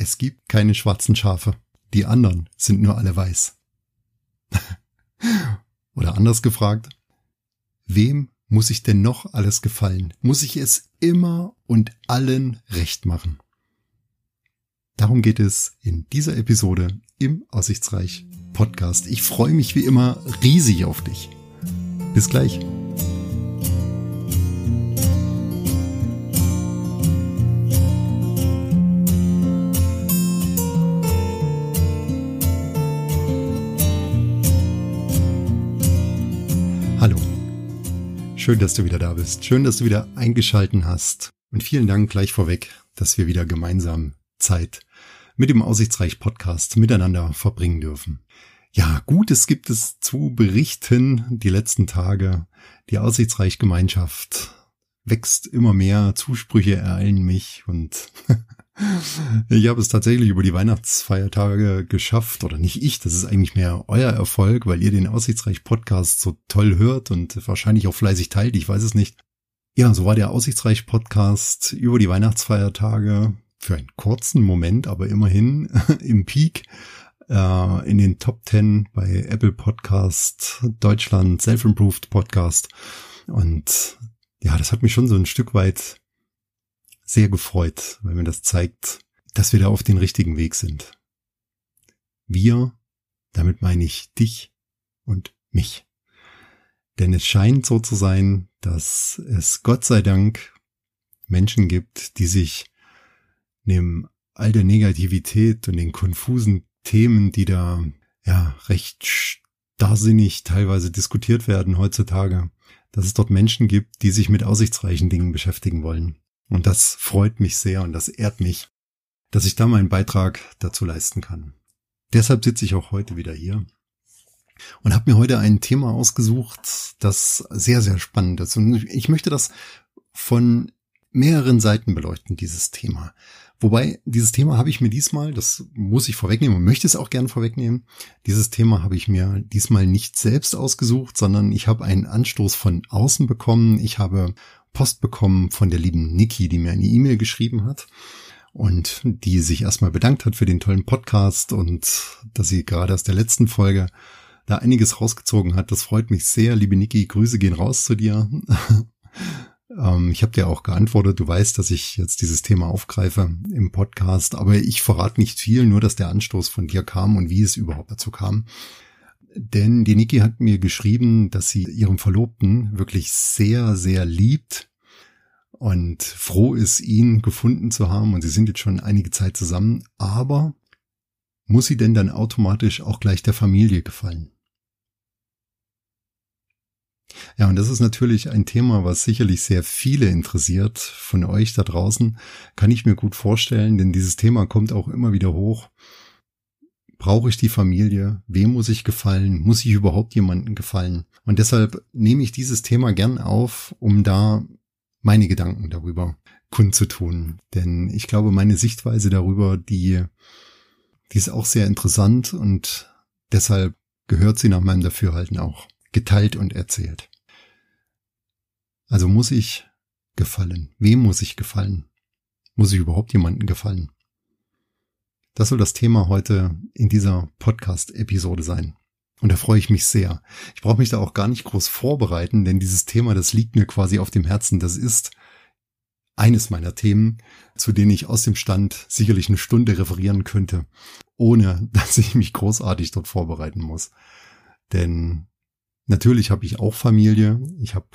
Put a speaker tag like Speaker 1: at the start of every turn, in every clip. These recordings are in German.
Speaker 1: Es gibt keine schwarzen Schafe. Die anderen sind nur alle weiß. Oder anders gefragt, wem muss ich denn noch alles gefallen? Muss ich es immer und allen recht machen? Darum geht es in dieser Episode im Aussichtsreich Podcast. Ich freue mich wie immer riesig auf dich. Bis gleich. Schön, dass du wieder da bist. Schön, dass du wieder eingeschalten hast. Und vielen Dank gleich vorweg, dass wir wieder gemeinsam Zeit mit dem Aussichtsreich Podcast miteinander verbringen dürfen. Ja, Gutes gibt es zu berichten die letzten Tage. Die Aussichtsreich Gemeinschaft wächst immer mehr, Zusprüche ereilen mich und Ich habe es tatsächlich über die Weihnachtsfeiertage geschafft, oder nicht ich, das ist eigentlich mehr euer Erfolg, weil ihr den Aussichtsreich Podcast so toll hört und wahrscheinlich auch fleißig teilt, ich weiß es nicht. Ja, so war der Aussichtsreich Podcast über die Weihnachtsfeiertage für einen kurzen Moment, aber immerhin im Peak äh, in den Top 10 bei Apple Podcast Deutschland, Self-Improved Podcast. Und ja, das hat mich schon so ein Stück weit sehr gefreut, weil mir das zeigt, dass wir da auf den richtigen Weg sind. Wir, damit meine ich dich und mich. Denn es scheint so zu sein, dass es Gott sei Dank Menschen gibt, die sich neben all der Negativität und den konfusen Themen, die da ja recht starrsinnig teilweise diskutiert werden heutzutage, dass es dort Menschen gibt, die sich mit aussichtsreichen Dingen beschäftigen wollen. Und das freut mich sehr und das ehrt mich, dass ich da meinen Beitrag dazu leisten kann. Deshalb sitze ich auch heute wieder hier und habe mir heute ein Thema ausgesucht, das sehr, sehr spannend ist. Und ich möchte das von mehreren Seiten beleuchten, dieses Thema. Wobei, dieses Thema habe ich mir diesmal, das muss ich vorwegnehmen und möchte es auch gerne vorwegnehmen, dieses Thema habe ich mir diesmal nicht selbst ausgesucht, sondern ich habe einen Anstoß von außen bekommen. Ich habe Post bekommen von der lieben Niki, die mir eine E-Mail geschrieben hat und die sich erstmal bedankt hat für den tollen Podcast und dass sie gerade aus der letzten Folge da einiges rausgezogen hat. Das freut mich sehr. Liebe Niki, Grüße gehen raus zu dir. ähm, ich habe dir auch geantwortet. Du weißt, dass ich jetzt dieses Thema aufgreife im Podcast, aber ich verrate nicht viel, nur dass der Anstoß von dir kam und wie es überhaupt dazu kam. Denn die Niki hat mir geschrieben, dass sie ihren Verlobten wirklich sehr, sehr liebt und froh ist, ihn gefunden zu haben. Und sie sind jetzt schon einige Zeit zusammen. Aber muss sie denn dann automatisch auch gleich der Familie gefallen? Ja, und das ist natürlich ein Thema, was sicherlich sehr viele interessiert von euch da draußen. Kann ich mir gut vorstellen, denn dieses Thema kommt auch immer wieder hoch. Brauche ich die Familie? Wem muss ich gefallen? Muss ich überhaupt jemanden gefallen? Und deshalb nehme ich dieses Thema gern auf, um da meine Gedanken darüber kundzutun. Denn ich glaube, meine Sichtweise darüber, die, die ist auch sehr interessant und deshalb gehört sie nach meinem Dafürhalten auch geteilt und erzählt. Also muss ich gefallen? Wem muss ich gefallen? Muss ich überhaupt jemanden gefallen? Das soll das Thema heute in dieser Podcast-Episode sein. Und da freue ich mich sehr. Ich brauche mich da auch gar nicht groß vorbereiten, denn dieses Thema, das liegt mir quasi auf dem Herzen. Das ist eines meiner Themen, zu denen ich aus dem Stand sicherlich eine Stunde referieren könnte, ohne dass ich mich großartig dort vorbereiten muss. Denn natürlich habe ich auch Familie. Ich habe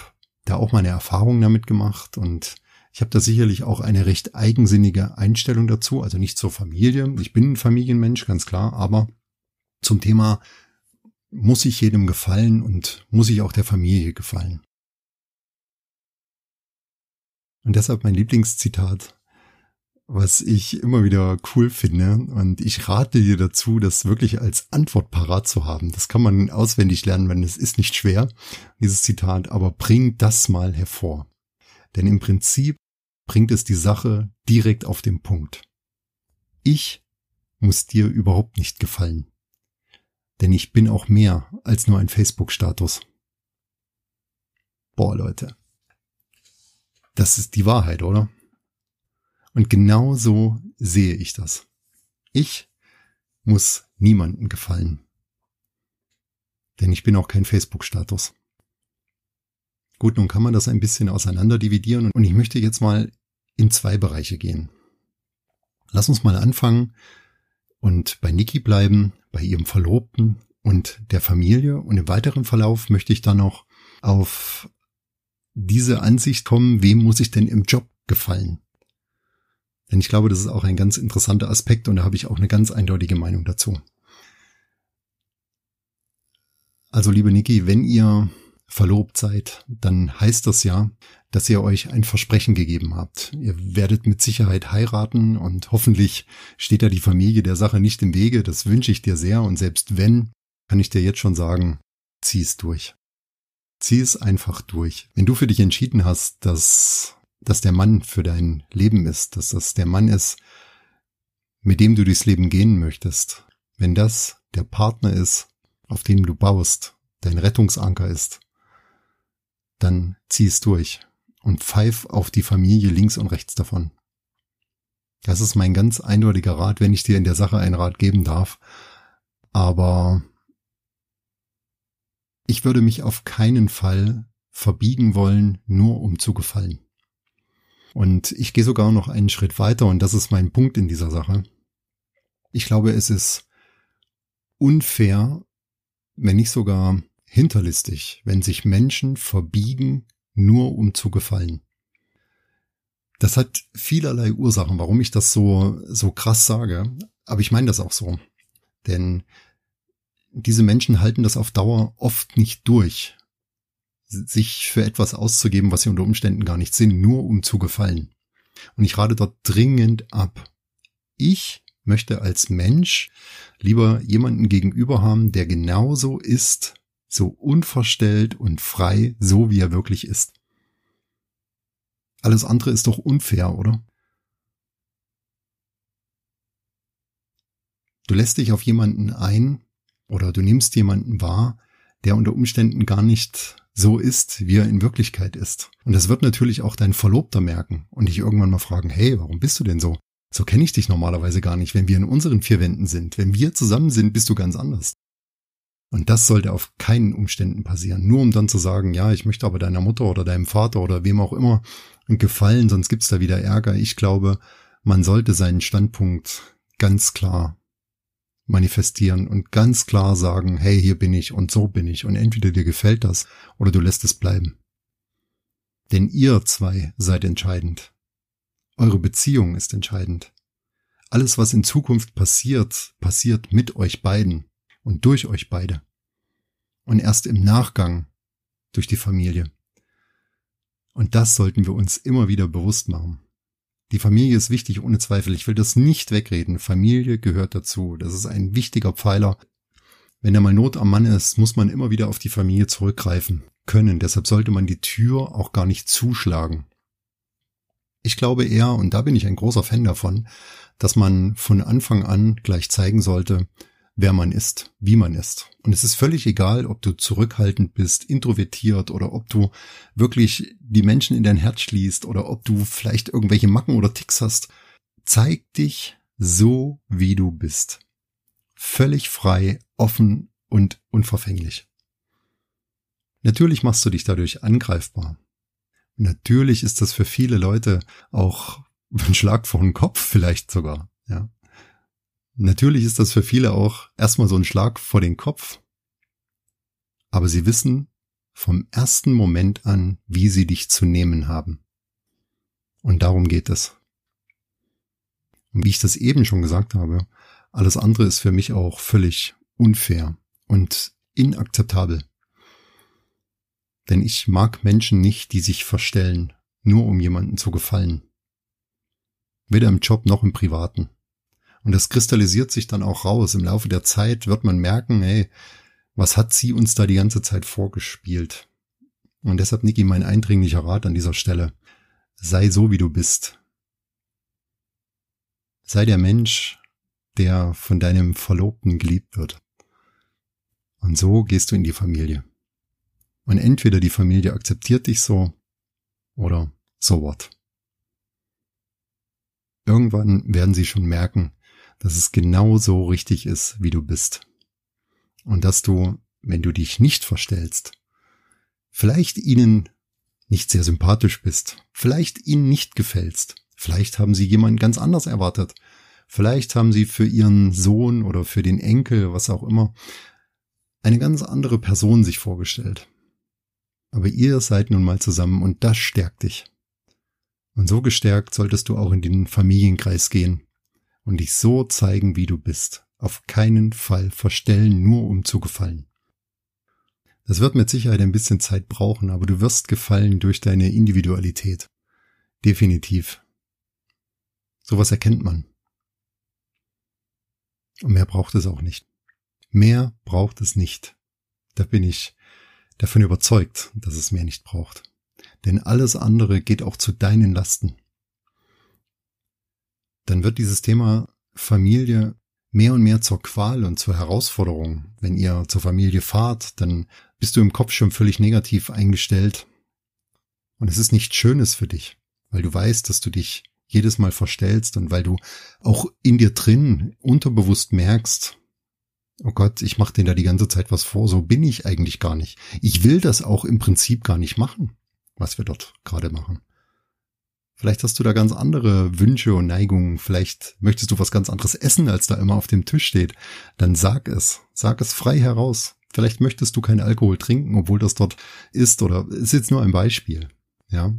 Speaker 1: da auch meine Erfahrungen damit gemacht und ich habe da sicherlich auch eine recht eigensinnige Einstellung dazu, also nicht zur Familie. Ich bin ein Familienmensch, ganz klar, aber zum Thema muss ich jedem gefallen und muss ich auch der Familie gefallen. Und deshalb mein Lieblingszitat, was ich immer wieder cool finde. Und ich rate dir dazu, das wirklich als Antwort parat zu haben. Das kann man auswendig lernen, wenn es ist nicht schwer, dieses Zitat, aber bring das mal hervor. Denn im Prinzip bringt es die Sache direkt auf den Punkt. Ich muss dir überhaupt nicht gefallen. Denn ich bin auch mehr als nur ein Facebook-Status. Boah, Leute. Das ist die Wahrheit, oder? Und genau so sehe ich das. Ich muss niemanden gefallen. Denn ich bin auch kein Facebook-Status. Gut, nun kann man das ein bisschen auseinander dividieren und ich möchte jetzt mal in zwei Bereiche gehen. Lass uns mal anfangen und bei Niki bleiben, bei ihrem Verlobten und der Familie. Und im weiteren Verlauf möchte ich dann noch auf diese Ansicht kommen, wem muss ich denn im Job gefallen? Denn ich glaube, das ist auch ein ganz interessanter Aspekt und da habe ich auch eine ganz eindeutige Meinung dazu. Also liebe Niki, wenn ihr verlobt seid, dann heißt das ja, dass ihr euch ein Versprechen gegeben habt. Ihr werdet mit Sicherheit heiraten und hoffentlich steht da die Familie der Sache nicht im Wege. Das wünsche ich dir sehr und selbst wenn, kann ich dir jetzt schon sagen, zieh es durch. Zieh es einfach durch. Wenn du für dich entschieden hast, dass, dass der Mann für dein Leben ist, dass das der Mann ist, mit dem du durchs Leben gehen möchtest, wenn das der Partner ist, auf dem du baust, dein Rettungsanker ist, dann zieh es durch und pfeif auf die Familie links und rechts davon. Das ist mein ganz eindeutiger Rat, wenn ich dir in der Sache einen Rat geben darf. Aber ich würde mich auf keinen Fall verbiegen wollen, nur um zu gefallen. Und ich gehe sogar noch einen Schritt weiter und das ist mein Punkt in dieser Sache. Ich glaube, es ist unfair, wenn nicht sogar hinterlistig, wenn sich Menschen verbiegen, nur um zu gefallen. Das hat vielerlei Ursachen, warum ich das so, so krass sage. Aber ich meine das auch so. Denn diese Menschen halten das auf Dauer oft nicht durch, sich für etwas auszugeben, was sie unter Umständen gar nicht sind, nur um zu gefallen. Und ich rate dort dringend ab. Ich möchte als Mensch lieber jemanden gegenüber haben, der genauso ist, so unverstellt und frei, so wie er wirklich ist. Alles andere ist doch unfair, oder? Du lässt dich auf jemanden ein oder du nimmst jemanden wahr, der unter Umständen gar nicht so ist, wie er in Wirklichkeit ist. Und das wird natürlich auch dein Verlobter merken und dich irgendwann mal fragen, hey, warum bist du denn so? So kenne ich dich normalerweise gar nicht, wenn wir in unseren vier Wänden sind. Wenn wir zusammen sind, bist du ganz anders. Und das sollte auf keinen Umständen passieren. Nur um dann zu sagen, ja, ich möchte aber deiner Mutter oder deinem Vater oder wem auch immer gefallen, sonst gibt's da wieder Ärger. Ich glaube, man sollte seinen Standpunkt ganz klar manifestieren und ganz klar sagen, hey, hier bin ich und so bin ich und entweder dir gefällt das oder du lässt es bleiben. Denn ihr zwei seid entscheidend. Eure Beziehung ist entscheidend. Alles, was in Zukunft passiert, passiert mit euch beiden und durch euch beide. Und erst im Nachgang durch die Familie. Und das sollten wir uns immer wieder bewusst machen. Die Familie ist wichtig, ohne Zweifel. Ich will das nicht wegreden. Familie gehört dazu. Das ist ein wichtiger Pfeiler. Wenn da mal Not am Mann ist, muss man immer wieder auf die Familie zurückgreifen können. Deshalb sollte man die Tür auch gar nicht zuschlagen. Ich glaube eher, und da bin ich ein großer Fan davon, dass man von Anfang an gleich zeigen sollte, wer man ist, wie man ist. Und es ist völlig egal, ob du zurückhaltend bist, introvertiert oder ob du wirklich die Menschen in dein Herz schließt oder ob du vielleicht irgendwelche Macken oder Ticks hast. Zeig dich so, wie du bist. Völlig frei, offen und unverfänglich. Natürlich machst du dich dadurch angreifbar. Natürlich ist das für viele Leute auch ein Schlag vor den Kopf vielleicht sogar, ja. Natürlich ist das für viele auch erstmal so ein Schlag vor den Kopf, aber sie wissen vom ersten Moment an, wie sie dich zu nehmen haben. Und darum geht es. Und wie ich das eben schon gesagt habe, alles andere ist für mich auch völlig unfair und inakzeptabel. Denn ich mag Menschen nicht, die sich verstellen, nur um jemanden zu gefallen. Weder im Job noch im Privaten. Und das kristallisiert sich dann auch raus. Im Laufe der Zeit wird man merken, hey, was hat sie uns da die ganze Zeit vorgespielt? Und deshalb, Niki, mein eindringlicher Rat an dieser Stelle. Sei so, wie du bist. Sei der Mensch, der von deinem Verlobten geliebt wird. Und so gehst du in die Familie. Und entweder die Familie akzeptiert dich so oder so what. Irgendwann werden sie schon merken, dass es genau so richtig ist, wie du bist. Und dass du, wenn du dich nicht verstellst, vielleicht ihnen nicht sehr sympathisch bist, vielleicht ihnen nicht gefällst, vielleicht haben sie jemanden ganz anders erwartet, vielleicht haben sie für ihren Sohn oder für den Enkel, was auch immer, eine ganz andere Person sich vorgestellt. Aber ihr seid nun mal zusammen und das stärkt dich. Und so gestärkt solltest du auch in den Familienkreis gehen und dich so zeigen, wie du bist. Auf keinen Fall verstellen, nur um zu gefallen. Das wird mit Sicherheit ein bisschen Zeit brauchen, aber du wirst gefallen durch deine Individualität. Definitiv. Sowas erkennt man. Und mehr braucht es auch nicht. Mehr braucht es nicht. Da bin ich davon überzeugt, dass es mehr nicht braucht. Denn alles andere geht auch zu deinen Lasten. Dann wird dieses Thema Familie mehr und mehr zur Qual und zur Herausforderung. Wenn ihr zur Familie fahrt, dann bist du im Kopf schon völlig negativ eingestellt. Und es ist nichts Schönes für dich, weil du weißt, dass du dich jedes Mal verstellst und weil du auch in dir drin unterbewusst merkst, oh Gott, ich mache denen da die ganze Zeit was vor, so bin ich eigentlich gar nicht. Ich will das auch im Prinzip gar nicht machen, was wir dort gerade machen. Vielleicht hast du da ganz andere Wünsche und Neigungen. Vielleicht möchtest du was ganz anderes essen, als da immer auf dem Tisch steht. Dann sag es. Sag es frei heraus. Vielleicht möchtest du keinen Alkohol trinken, obwohl das dort ist oder ist jetzt nur ein Beispiel. Ja.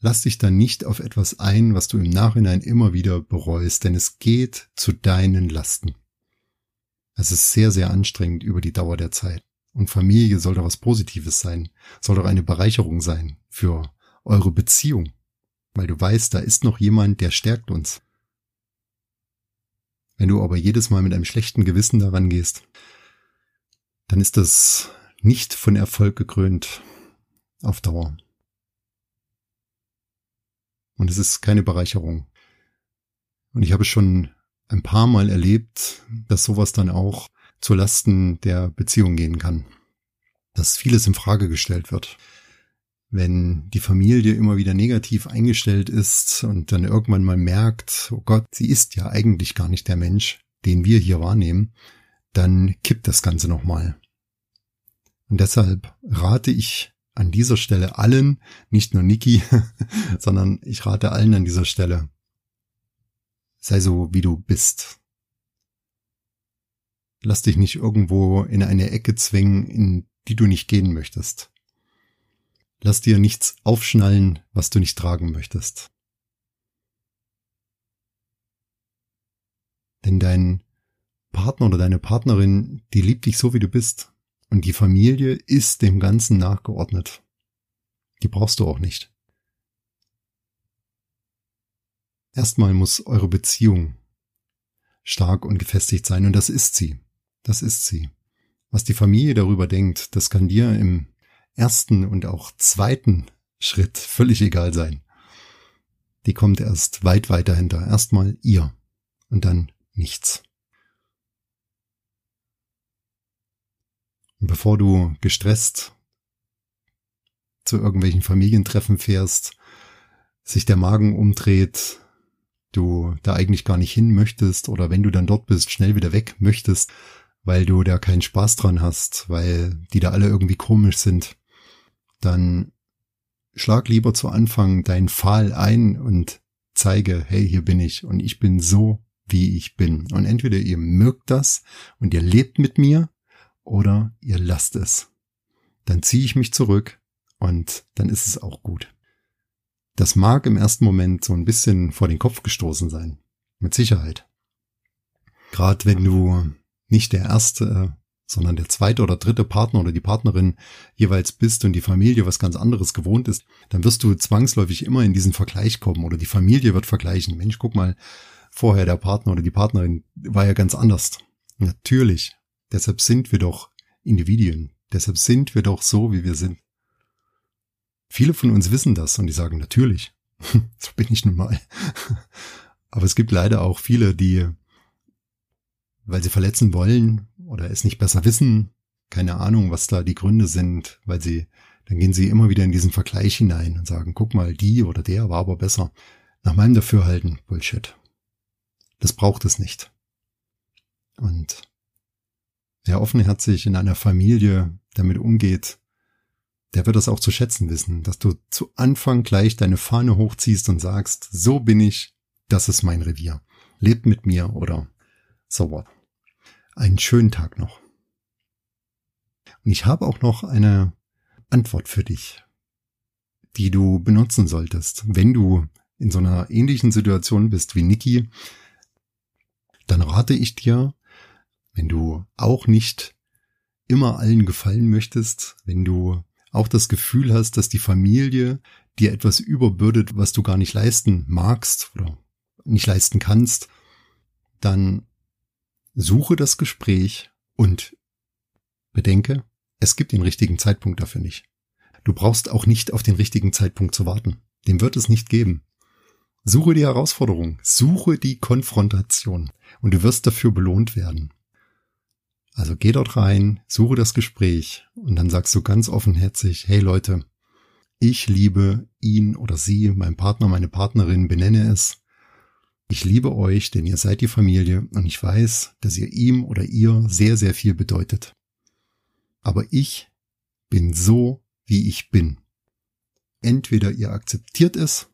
Speaker 1: Lass dich dann nicht auf etwas ein, was du im Nachhinein immer wieder bereust, denn es geht zu deinen Lasten. Es ist sehr, sehr anstrengend über die Dauer der Zeit. Und Familie soll doch was Positives sein, soll doch eine Bereicherung sein für eure Beziehung, weil du weißt, da ist noch jemand, der stärkt uns. Wenn du aber jedes Mal mit einem schlechten Gewissen daran gehst, dann ist das nicht von Erfolg gekrönt auf Dauer. Und es ist keine Bereicherung. Und ich habe schon ein paar Mal erlebt, dass sowas dann auch zu Lasten der Beziehung gehen kann. Dass vieles in Frage gestellt wird wenn die Familie immer wieder negativ eingestellt ist und dann irgendwann mal merkt, oh Gott, sie ist ja eigentlich gar nicht der Mensch, den wir hier wahrnehmen, dann kippt das Ganze nochmal. Und deshalb rate ich an dieser Stelle allen, nicht nur Niki, sondern ich rate allen an dieser Stelle, sei so, wie du bist. Lass dich nicht irgendwo in eine Ecke zwingen, in die du nicht gehen möchtest. Lass dir nichts aufschnallen, was du nicht tragen möchtest. Denn dein Partner oder deine Partnerin, die liebt dich so, wie du bist. Und die Familie ist dem Ganzen nachgeordnet. Die brauchst du auch nicht. Erstmal muss eure Beziehung stark und gefestigt sein und das ist sie. Das ist sie. Was die Familie darüber denkt, das kann dir im ersten und auch zweiten Schritt völlig egal sein. Die kommt erst weit weiter hinter. Erstmal ihr und dann nichts. Und bevor du gestresst zu irgendwelchen Familientreffen fährst, sich der Magen umdreht, du da eigentlich gar nicht hin möchtest oder wenn du dann dort bist, schnell wieder weg möchtest, weil du da keinen Spaß dran hast, weil die da alle irgendwie komisch sind, dann schlag lieber zu Anfang deinen Pfahl ein und zeige, hey, hier bin ich und ich bin so, wie ich bin. Und entweder ihr mögt das und ihr lebt mit mir oder ihr lasst es. Dann ziehe ich mich zurück und dann ist es auch gut. Das mag im ersten Moment so ein bisschen vor den Kopf gestoßen sein. Mit Sicherheit. Gerade wenn du nicht der erste sondern der zweite oder dritte Partner oder die Partnerin jeweils bist und die Familie was ganz anderes gewohnt ist, dann wirst du zwangsläufig immer in diesen Vergleich kommen oder die Familie wird vergleichen. Mensch, guck mal, vorher der Partner oder die Partnerin war ja ganz anders. Natürlich. Deshalb sind wir doch Individuen. Deshalb sind wir doch so, wie wir sind. Viele von uns wissen das und die sagen natürlich. so bin ich nun mal. Aber es gibt leider auch viele, die, weil sie verletzen wollen, oder es nicht besser wissen, keine Ahnung, was da die Gründe sind, weil sie, dann gehen sie immer wieder in diesen Vergleich hinein und sagen, guck mal, die oder der war aber besser. Nach meinem Dafürhalten, Bullshit. Das braucht es nicht. Und wer offenherzig in einer Familie damit umgeht, der wird das auch zu schätzen wissen, dass du zu Anfang gleich deine Fahne hochziehst und sagst, so bin ich, das ist mein Revier. Lebt mit mir oder so what. Einen schönen Tag noch. Und ich habe auch noch eine Antwort für dich, die du benutzen solltest, wenn du in so einer ähnlichen Situation bist wie Niki, dann rate ich dir, wenn du auch nicht immer allen gefallen möchtest, wenn du auch das Gefühl hast, dass die Familie dir etwas überbürdet, was du gar nicht leisten magst oder nicht leisten kannst, dann suche das Gespräch und bedenke, es gibt den richtigen Zeitpunkt dafür nicht. Du brauchst auch nicht auf den richtigen Zeitpunkt zu warten. Den wird es nicht geben. Suche die Herausforderung, suche die Konfrontation und du wirst dafür belohnt werden. Also geh dort rein, suche das Gespräch und dann sagst du ganz offenherzig, hey Leute, ich liebe ihn oder sie, mein Partner, meine Partnerin, benenne es. Ich liebe euch, denn ihr seid die Familie und ich weiß, dass ihr ihm oder ihr sehr, sehr viel bedeutet. Aber ich bin so, wie ich bin. Entweder ihr akzeptiert es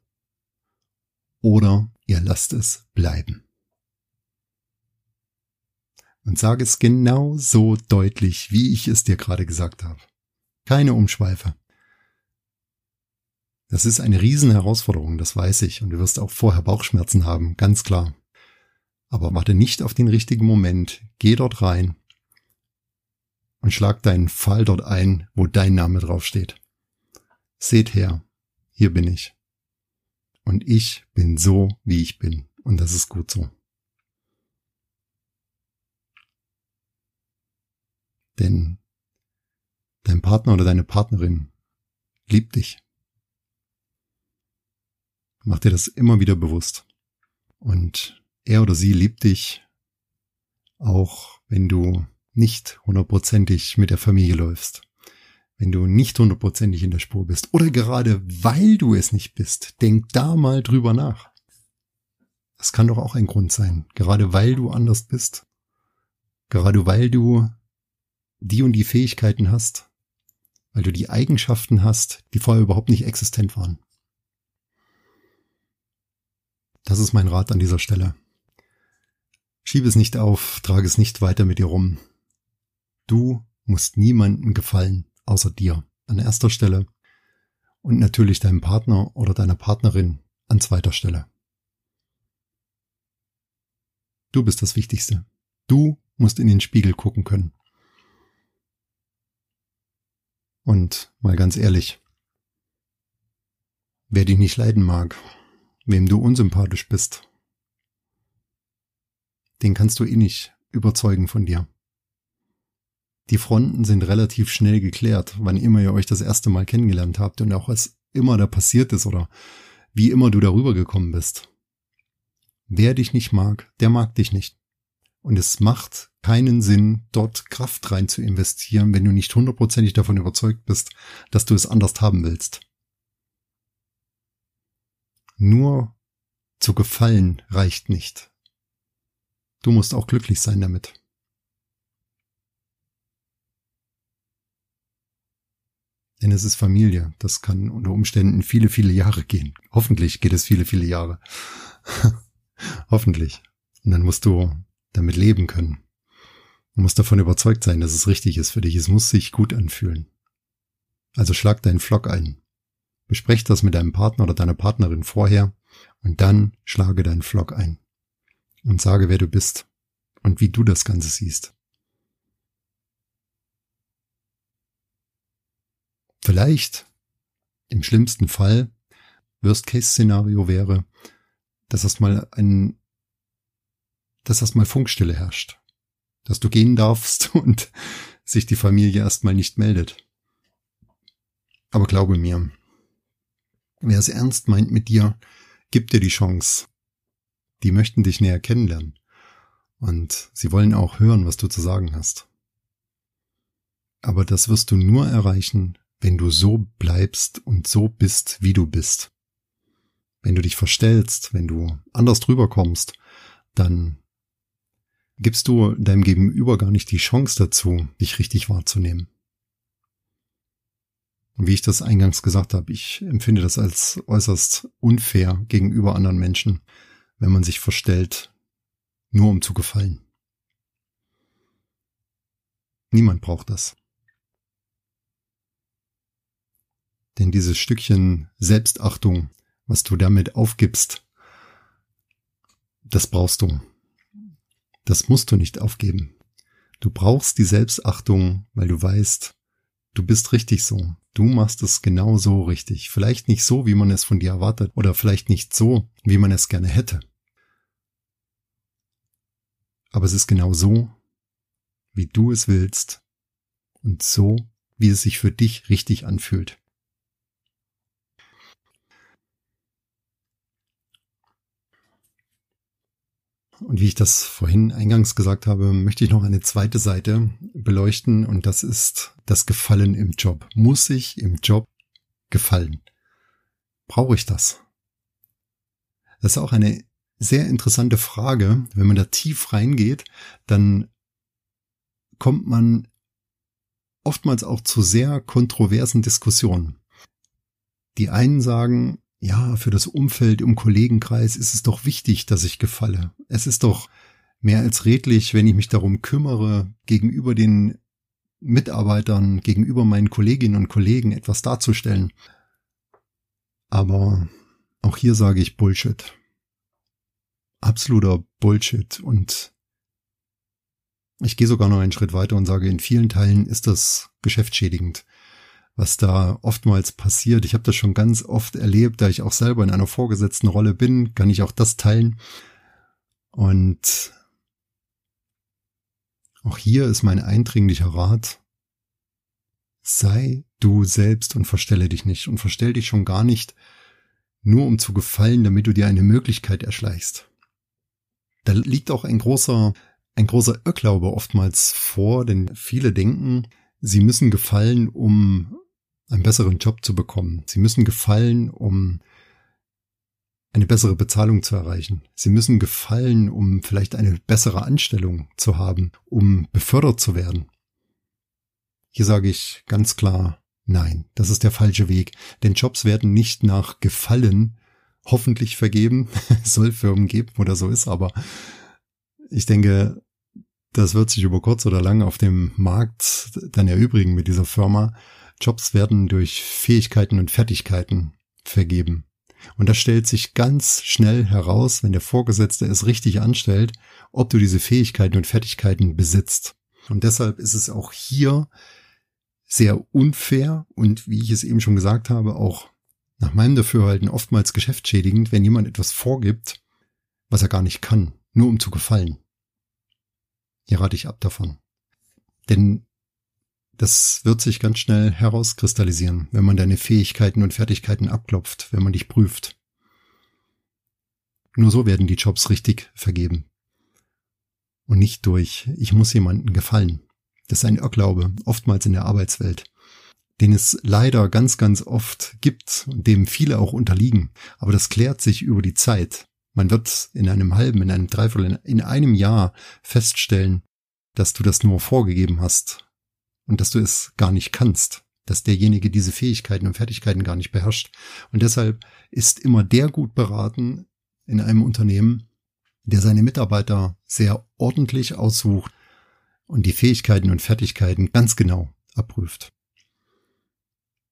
Speaker 1: oder ihr lasst es bleiben. Und sage es genau so deutlich, wie ich es dir gerade gesagt habe. Keine Umschweife. Das ist eine Riesenherausforderung, das weiß ich, und du wirst auch vorher Bauchschmerzen haben, ganz klar. Aber warte nicht auf den richtigen Moment, geh dort rein und schlag deinen Fall dort ein, wo dein Name draufsteht. Seht her, hier bin ich. Und ich bin so, wie ich bin. Und das ist gut so. Denn dein Partner oder deine Partnerin liebt dich. Mach dir das immer wieder bewusst. Und er oder sie liebt dich, auch wenn du nicht hundertprozentig mit der Familie läufst wenn du nicht hundertprozentig in der Spur bist oder gerade weil du es nicht bist, denk da mal drüber nach. Das kann doch auch ein Grund sein, gerade weil du anders bist, gerade weil du die und die Fähigkeiten hast, weil du die Eigenschaften hast, die vorher überhaupt nicht existent waren. Das ist mein Rat an dieser Stelle. Schiebe es nicht auf, trage es nicht weiter mit dir rum. Du musst niemandem gefallen außer dir an erster Stelle und natürlich deinem Partner oder deiner Partnerin an zweiter Stelle. Du bist das Wichtigste. Du musst in den Spiegel gucken können. Und mal ganz ehrlich, wer dich nicht leiden mag, wem du unsympathisch bist, den kannst du eh nicht überzeugen von dir. Die Fronten sind relativ schnell geklärt, wann immer ihr euch das erste Mal kennengelernt habt und auch was immer da passiert ist oder wie immer du darüber gekommen bist. Wer dich nicht mag, der mag dich nicht. Und es macht keinen Sinn, dort Kraft rein zu investieren, wenn du nicht hundertprozentig davon überzeugt bist, dass du es anders haben willst. Nur zu gefallen reicht nicht. Du musst auch glücklich sein damit. Denn es ist Familie. Das kann unter Umständen viele, viele Jahre gehen. Hoffentlich geht es viele, viele Jahre. Hoffentlich. Und dann musst du damit leben können. Du musst davon überzeugt sein, dass es richtig ist für dich. Es muss sich gut anfühlen. Also schlag deinen Flock ein. Besprech das mit deinem Partner oder deiner Partnerin vorher und dann schlage deinen Flock ein. Und sage, wer du bist und wie du das Ganze siehst. Vielleicht im schlimmsten Fall, Worst-Case-Szenario wäre, dass erstmal ein, dass erstmal Funkstille herrscht. Dass du gehen darfst und sich die Familie erstmal nicht meldet. Aber glaube mir, wer es ernst meint mit dir, gibt dir die Chance. Die möchten dich näher kennenlernen. Und sie wollen auch hören, was du zu sagen hast. Aber das wirst du nur erreichen, wenn du so bleibst und so bist, wie du bist. Wenn du dich verstellst, wenn du anders drüber kommst, dann gibst du deinem Gegenüber gar nicht die Chance dazu, dich richtig wahrzunehmen. Und wie ich das eingangs gesagt habe, ich empfinde das als äußerst unfair gegenüber anderen Menschen, wenn man sich verstellt, nur um zu gefallen. Niemand braucht das. Denn dieses Stückchen Selbstachtung, was du damit aufgibst, das brauchst du. Das musst du nicht aufgeben. Du brauchst die Selbstachtung, weil du weißt, du bist richtig so. Du machst es genau so richtig. Vielleicht nicht so, wie man es von dir erwartet oder vielleicht nicht so, wie man es gerne hätte. Aber es ist genau so, wie du es willst und so, wie es sich für dich richtig anfühlt. Und wie ich das vorhin eingangs gesagt habe, möchte ich noch eine zweite Seite beleuchten und das ist das Gefallen im Job. Muss ich im Job gefallen? Brauche ich das? Das ist auch eine sehr interessante Frage. Wenn man da tief reingeht, dann kommt man oftmals auch zu sehr kontroversen Diskussionen. Die einen sagen, ja, für das Umfeld im Kollegenkreis ist es doch wichtig, dass ich gefalle. Es ist doch mehr als redlich, wenn ich mich darum kümmere, gegenüber den Mitarbeitern, gegenüber meinen Kolleginnen und Kollegen etwas darzustellen. Aber auch hier sage ich Bullshit. Absoluter Bullshit. Und ich gehe sogar noch einen Schritt weiter und sage, in vielen Teilen ist das geschäftsschädigend was da oftmals passiert. Ich habe das schon ganz oft erlebt, da ich auch selber in einer vorgesetzten Rolle bin, kann ich auch das teilen. Und auch hier ist mein eindringlicher Rat, sei du selbst und verstelle dich nicht und verstell dich schon gar nicht nur um zu gefallen, damit du dir eine Möglichkeit erschleichst. Da liegt auch ein großer, ein großer Irrglaube oftmals vor, denn viele denken, sie müssen gefallen, um einen besseren Job zu bekommen. Sie müssen gefallen, um eine bessere Bezahlung zu erreichen. Sie müssen gefallen, um vielleicht eine bessere Anstellung zu haben, um befördert zu werden. Hier sage ich ganz klar, nein, das ist der falsche Weg. Denn Jobs werden nicht nach Gefallen hoffentlich vergeben. Es soll Firmen geben oder so ist, aber ich denke, das wird sich über kurz oder lang auf dem Markt dann erübrigen mit dieser Firma. Jobs werden durch Fähigkeiten und Fertigkeiten vergeben. Und das stellt sich ganz schnell heraus, wenn der Vorgesetzte es richtig anstellt, ob du diese Fähigkeiten und Fertigkeiten besitzt. Und deshalb ist es auch hier sehr unfair und wie ich es eben schon gesagt habe, auch nach meinem Dafürhalten oftmals geschäftsschädigend, wenn jemand etwas vorgibt, was er gar nicht kann, nur um zu gefallen. Hier rate ich ab davon. Denn das wird sich ganz schnell herauskristallisieren, wenn man deine Fähigkeiten und Fertigkeiten abklopft, wenn man dich prüft. Nur so werden die Jobs richtig vergeben. Und nicht durch, ich muss jemandem gefallen. Das ist ein Irrglaube, oftmals in der Arbeitswelt, den es leider ganz, ganz oft gibt und dem viele auch unterliegen. Aber das klärt sich über die Zeit. Man wird in einem halben, in einem Dreiviertel, in einem Jahr feststellen, dass du das nur vorgegeben hast und dass du es gar nicht kannst, dass derjenige diese Fähigkeiten und Fertigkeiten gar nicht beherrscht. Und deshalb ist immer der gut beraten in einem Unternehmen, der seine Mitarbeiter sehr ordentlich aussucht und die Fähigkeiten und Fertigkeiten ganz genau abprüft.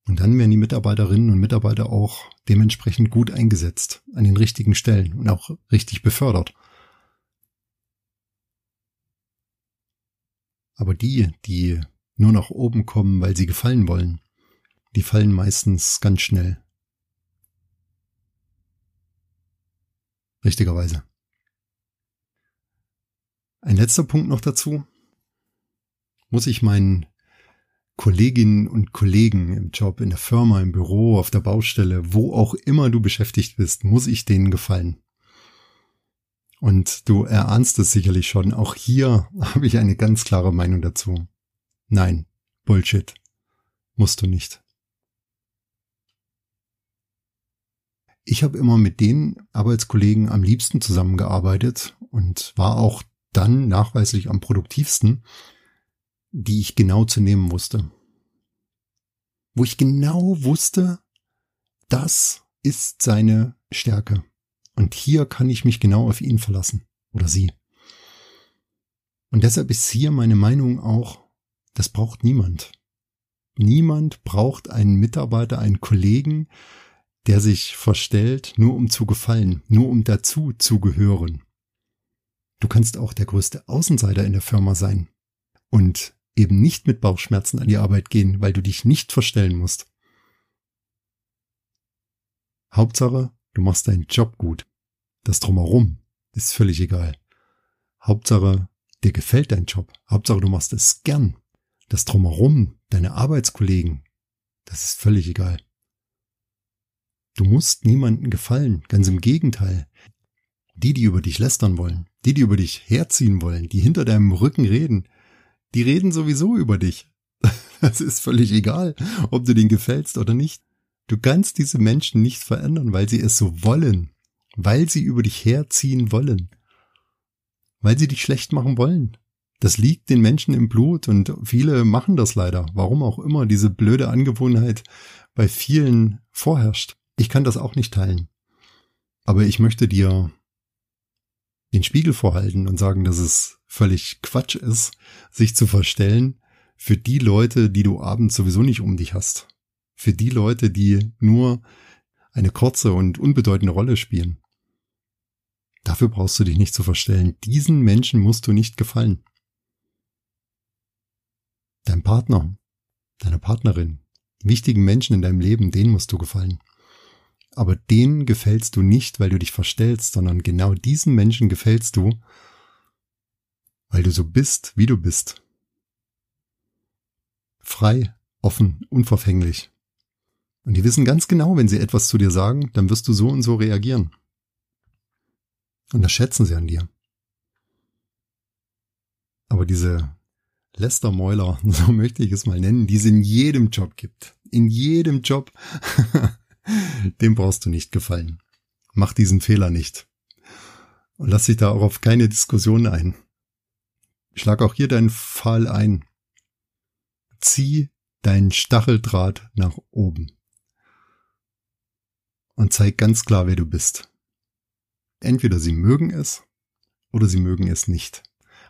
Speaker 1: Und dann werden die Mitarbeiterinnen und Mitarbeiter auch dementsprechend gut eingesetzt an den richtigen Stellen und auch richtig befördert. Aber die, die nur nach oben kommen, weil sie gefallen wollen. Die fallen meistens ganz schnell. Richtigerweise. Ein letzter Punkt noch dazu. Muss ich meinen Kolleginnen und Kollegen im Job, in der Firma, im Büro, auf der Baustelle, wo auch immer du beschäftigt bist, muss ich denen gefallen. Und du erahnst es sicherlich schon. Auch hier habe ich eine ganz klare Meinung dazu. Nein, Bullshit. Musst du nicht. Ich habe immer mit den Arbeitskollegen am liebsten zusammengearbeitet und war auch dann nachweislich am produktivsten, die ich genau zu nehmen wusste. Wo ich genau wusste, das ist seine Stärke. Und hier kann ich mich genau auf ihn verlassen. Oder sie. Und deshalb ist hier meine Meinung auch, das braucht niemand. Niemand braucht einen Mitarbeiter, einen Kollegen, der sich verstellt, nur um zu gefallen, nur um dazu zu gehören. Du kannst auch der größte Außenseiter in der Firma sein und eben nicht mit Bauchschmerzen an die Arbeit gehen, weil du dich nicht verstellen musst. Hauptsache, du machst deinen Job gut. Das drumherum ist völlig egal. Hauptsache, dir gefällt dein Job. Hauptsache, du machst es gern. Das drumherum, deine Arbeitskollegen, das ist völlig egal. Du musst niemanden gefallen, ganz im Gegenteil. Die, die über dich lästern wollen, die, die über dich herziehen wollen, die hinter deinem Rücken reden, die reden sowieso über dich. Das ist völlig egal, ob du denen gefällst oder nicht. Du kannst diese Menschen nicht verändern, weil sie es so wollen, weil sie über dich herziehen wollen, weil sie dich schlecht machen wollen. Das liegt den Menschen im Blut und viele machen das leider. Warum auch immer diese blöde Angewohnheit bei vielen vorherrscht. Ich kann das auch nicht teilen. Aber ich möchte dir den Spiegel vorhalten und sagen, dass es völlig Quatsch ist, sich zu verstellen für die Leute, die du abends sowieso nicht um dich hast. Für die Leute, die nur eine kurze und unbedeutende Rolle spielen. Dafür brauchst du dich nicht zu verstellen. Diesen Menschen musst du nicht gefallen. Dein Partner, deine Partnerin, wichtigen Menschen in deinem Leben, denen musst du gefallen. Aber denen gefällst du nicht, weil du dich verstellst, sondern genau diesen Menschen gefällst du, weil du so bist, wie du bist. Frei, offen, unverfänglich. Und die wissen ganz genau, wenn sie etwas zu dir sagen, dann wirst du so und so reagieren. Und das schätzen sie an dir. Aber diese Lästermäuler, so möchte ich es mal nennen, die es in jedem Job gibt. In jedem Job. Dem brauchst du nicht gefallen. Mach diesen Fehler nicht. Und lass dich da auch auf keine Diskussion ein. Schlag auch hier deinen Fall ein. Zieh deinen Stacheldraht nach oben. Und zeig ganz klar, wer du bist. Entweder sie mögen es oder sie mögen es nicht.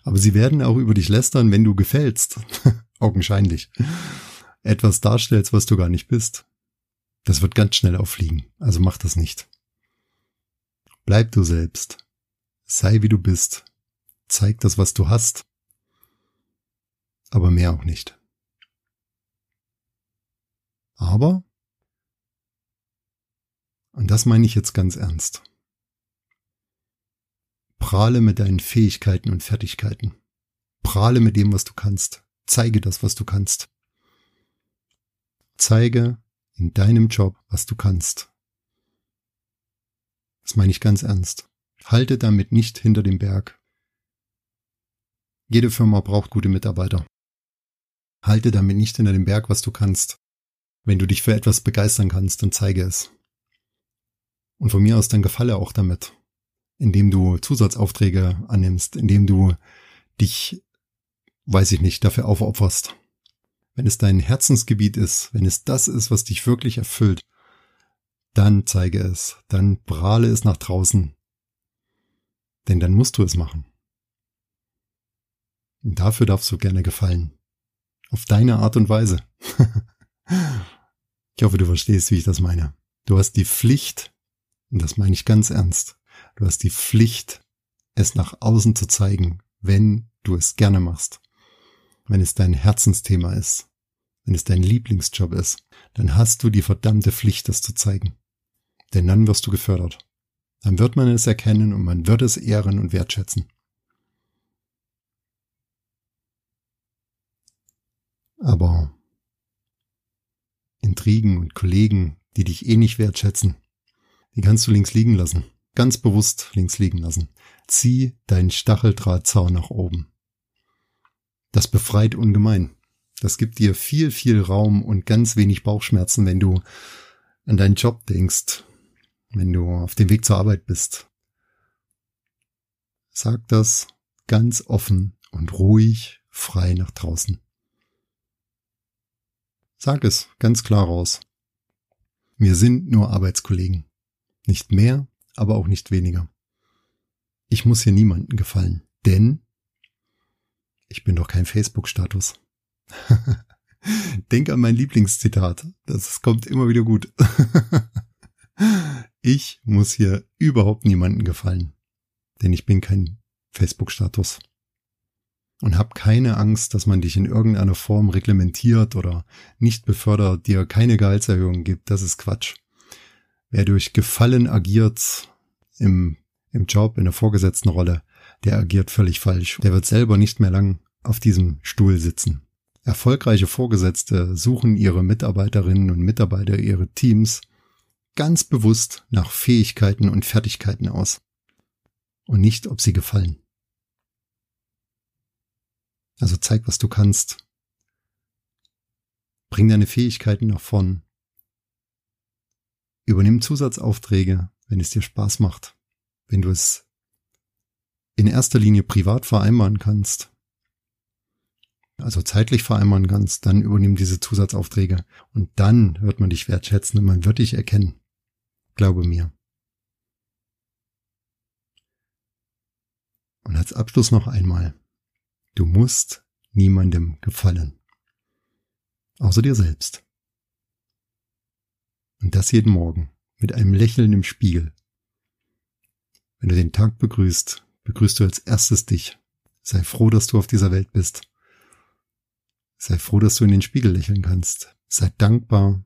Speaker 1: Aber sie werden auch über dich lästern, wenn du gefällst. Augenscheinlich. Etwas darstellst, was du gar nicht bist. Das wird ganz schnell auffliegen. Also mach das nicht. Bleib du selbst. Sei wie du bist. Zeig das, was du hast aber mehr auch nicht. Aber, und das meine ich jetzt ganz ernst, prahle mit deinen Fähigkeiten und Fertigkeiten. Prahle mit dem, was du kannst. Zeige das, was du kannst. Zeige in deinem Job, was du kannst. Das meine ich ganz ernst. Halte damit nicht hinter dem Berg. Jede Firma braucht gute Mitarbeiter. Halte damit nicht hinter dem Berg, was du kannst. Wenn du dich für etwas begeistern kannst, dann zeige es. Und von mir aus dann gefalle auch damit, indem du Zusatzaufträge annimmst, indem du dich, weiß ich nicht, dafür aufopferst. Wenn es dein Herzensgebiet ist, wenn es das ist, was dich wirklich erfüllt, dann zeige es, dann prahle es nach draußen. Denn dann musst du es machen. Und dafür darfst du gerne gefallen. Auf deine Art und Weise. ich hoffe, du verstehst, wie ich das meine. Du hast die Pflicht, und das meine ich ganz ernst, du hast die Pflicht, es nach außen zu zeigen, wenn du es gerne machst. Wenn es dein Herzensthema ist, wenn es dein Lieblingsjob ist, dann hast du die verdammte Pflicht, das zu zeigen. Denn dann wirst du gefördert. Dann wird man es erkennen und man wird es ehren und wertschätzen. Aber Intrigen und Kollegen, die dich eh nicht wertschätzen, die kannst du links liegen lassen. Ganz bewusst links liegen lassen. Zieh deinen Stacheldrahtzaun nach oben. Das befreit ungemein. Das gibt dir viel, viel Raum und ganz wenig Bauchschmerzen, wenn du an deinen Job denkst, wenn du auf dem Weg zur Arbeit bist. Sag das ganz offen und ruhig frei nach draußen. Sag es ganz klar raus. Wir sind nur Arbeitskollegen. Nicht mehr, aber auch nicht weniger. Ich muss hier niemanden gefallen, denn ich bin doch kein Facebook-Status. Denk an mein Lieblingszitat. Das kommt immer wieder gut. ich muss hier überhaupt niemanden gefallen, denn ich bin kein Facebook-Status. Und hab keine Angst, dass man dich in irgendeiner Form reglementiert oder nicht befördert, dir keine Gehaltserhöhung gibt. Das ist Quatsch. Wer durch Gefallen agiert im, im Job, in der vorgesetzten Rolle, der agiert völlig falsch. Der wird selber nicht mehr lang auf diesem Stuhl sitzen. Erfolgreiche Vorgesetzte suchen ihre Mitarbeiterinnen und Mitarbeiter, ihre Teams ganz bewusst nach Fähigkeiten und Fertigkeiten aus. Und nicht, ob sie gefallen. Also zeig, was du kannst. Bring deine Fähigkeiten nach vorn. Übernimm Zusatzaufträge, wenn es dir Spaß macht. Wenn du es in erster Linie privat vereinbaren kannst, also zeitlich vereinbaren kannst, dann übernimm diese Zusatzaufträge und dann wird man dich wertschätzen und man wird dich erkennen. Glaube mir. Und als Abschluss noch einmal. Du musst niemandem gefallen. Außer dir selbst. Und das jeden Morgen mit einem Lächeln im Spiegel. Wenn du den Tag begrüßt, begrüßt du als erstes dich. Sei froh, dass du auf dieser Welt bist. Sei froh, dass du in den Spiegel lächeln kannst. Sei dankbar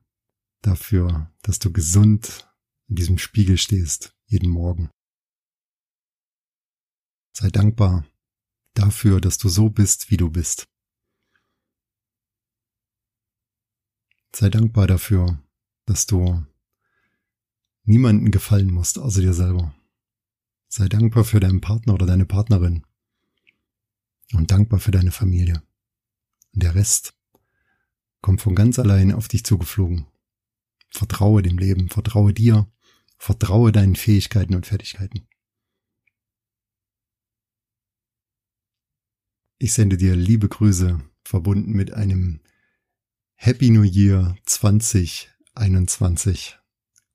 Speaker 1: dafür, dass du gesund in diesem Spiegel stehst, jeden Morgen. Sei dankbar dafür, dass du so bist, wie du bist. Sei dankbar dafür, dass du niemanden gefallen musst, außer dir selber. Sei dankbar für deinen Partner oder deine Partnerin und dankbar für deine Familie. Und der Rest kommt von ganz allein auf dich zugeflogen. Vertraue dem Leben, vertraue dir, vertraue deinen Fähigkeiten und Fertigkeiten. Ich sende dir liebe Grüße, verbunden mit einem Happy New Year 2021.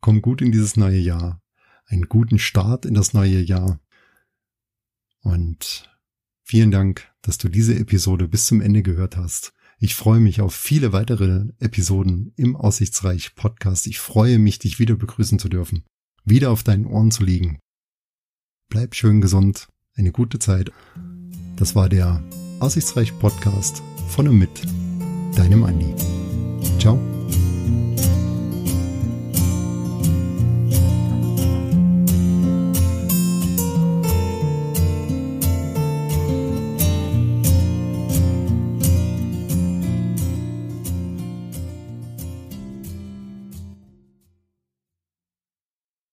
Speaker 1: Komm gut in dieses neue Jahr, einen guten Start in das neue Jahr und Vielen Dank, dass du diese Episode bis zum Ende gehört hast. Ich freue mich auf viele weitere Episoden im Aussichtsreich Podcast. Ich freue mich, dich wieder begrüßen zu dürfen, wieder auf deinen Ohren zu liegen. Bleib schön gesund, eine gute Zeit. Das war der Aussichtsreich Podcast von und mit deinem Andi. Ciao.